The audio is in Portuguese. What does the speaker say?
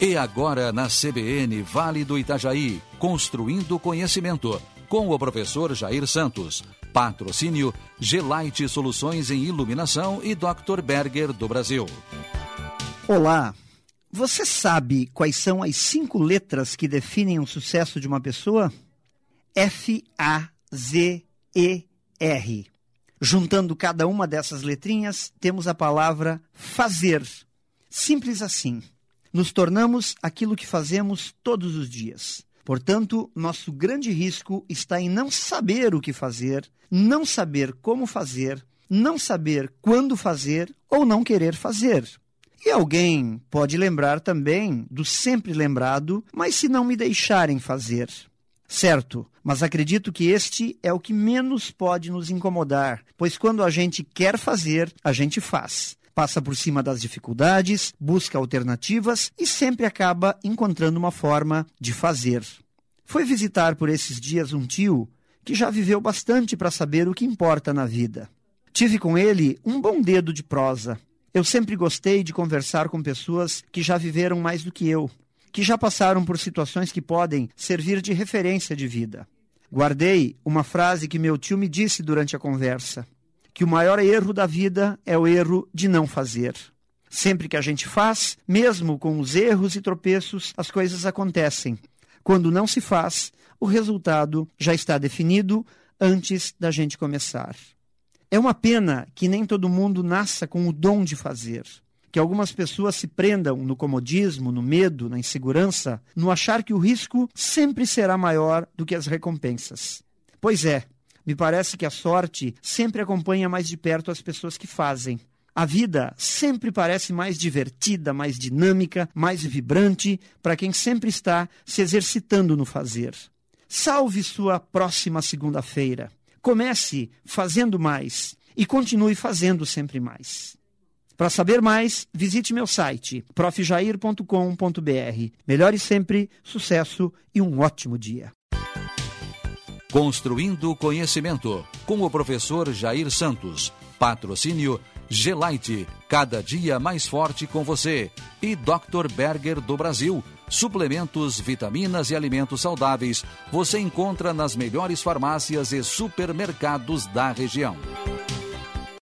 E agora na CBN Vale do Itajaí, construindo conhecimento, com o professor Jair Santos. Patrocínio Gelite Soluções em Iluminação e Dr. Berger do Brasil. Olá, você sabe quais são as cinco letras que definem o sucesso de uma pessoa? F-A-Z-E-R. Juntando cada uma dessas letrinhas, temos a palavra fazer. Simples assim nos tornamos aquilo que fazemos todos os dias. Portanto, nosso grande risco está em não saber o que fazer, não saber como fazer, não saber quando fazer ou não querer fazer. E alguém pode lembrar também do sempre lembrado, mas se não me deixarem fazer. Certo, mas acredito que este é o que menos pode nos incomodar, pois quando a gente quer fazer, a gente faz passa por cima das dificuldades, busca alternativas e sempre acaba encontrando uma forma de fazer. Foi visitar por esses dias um tio que já viveu bastante para saber o que importa na vida. Tive com ele um bom dedo de prosa. Eu sempre gostei de conversar com pessoas que já viveram mais do que eu, que já passaram por situações que podem servir de referência de vida. Guardei uma frase que meu tio me disse durante a conversa que o maior erro da vida é o erro de não fazer. Sempre que a gente faz, mesmo com os erros e tropeços, as coisas acontecem. Quando não se faz, o resultado já está definido antes da gente começar. É uma pena que nem todo mundo nasça com o dom de fazer. Que algumas pessoas se prendam no comodismo, no medo, na insegurança, no achar que o risco sempre será maior do que as recompensas. Pois é, me parece que a sorte sempre acompanha mais de perto as pessoas que fazem. A vida sempre parece mais divertida, mais dinâmica, mais vibrante para quem sempre está se exercitando no fazer. Salve sua próxima segunda-feira. Comece fazendo mais e continue fazendo sempre mais. Para saber mais, visite meu site profjair.com.br. Melhore sempre, sucesso e um ótimo dia. Construindo Conhecimento, com o professor Jair Santos. Patrocínio Gelite, cada dia mais forte com você. E Dr. Berger do Brasil. Suplementos, vitaminas e alimentos saudáveis você encontra nas melhores farmácias e supermercados da região.